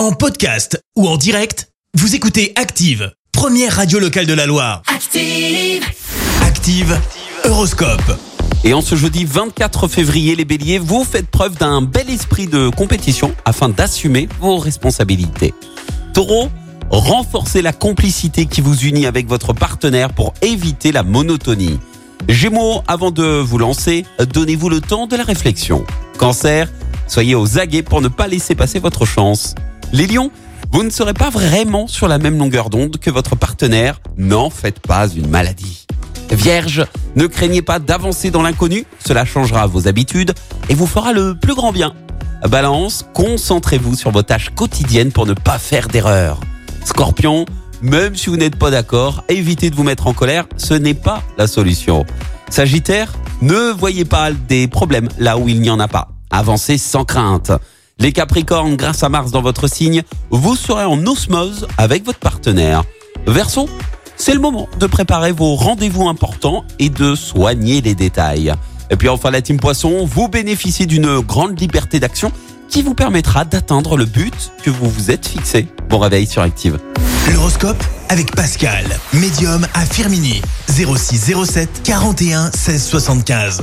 En podcast ou en direct, vous écoutez Active, première radio locale de la Loire. Active. Active, Horoscope. Et en ce jeudi 24 février, les béliers, vous faites preuve d'un bel esprit de compétition afin d'assumer vos responsabilités. Taureau, renforcez la complicité qui vous unit avec votre partenaire pour éviter la monotonie. Gémeaux, avant de vous lancer, donnez-vous le temps de la réflexion. Cancer, soyez aux aguets pour ne pas laisser passer votre chance. Les lions, vous ne serez pas vraiment sur la même longueur d'onde que votre partenaire. N'en faites pas une maladie. Vierge, ne craignez pas d'avancer dans l'inconnu, cela changera vos habitudes et vous fera le plus grand bien. Balance, concentrez-vous sur vos tâches quotidiennes pour ne pas faire d'erreur. Scorpion, même si vous n'êtes pas d'accord, évitez de vous mettre en colère, ce n'est pas la solution. Sagittaire, ne voyez pas des problèmes là où il n'y en a pas. Avancez sans crainte. Les Capricornes, grâce à Mars dans votre signe, vous serez en osmose avec votre partenaire. Verseau, c'est le moment de préparer vos rendez-vous importants et de soigner les détails. Et puis enfin la team Poisson, vous bénéficiez d'une grande liberté d'action qui vous permettra d'atteindre le but que vous vous êtes fixé. Bon réveil sur Active. L'horoscope avec Pascal, médium à Firmini. 06 07 41 16 75.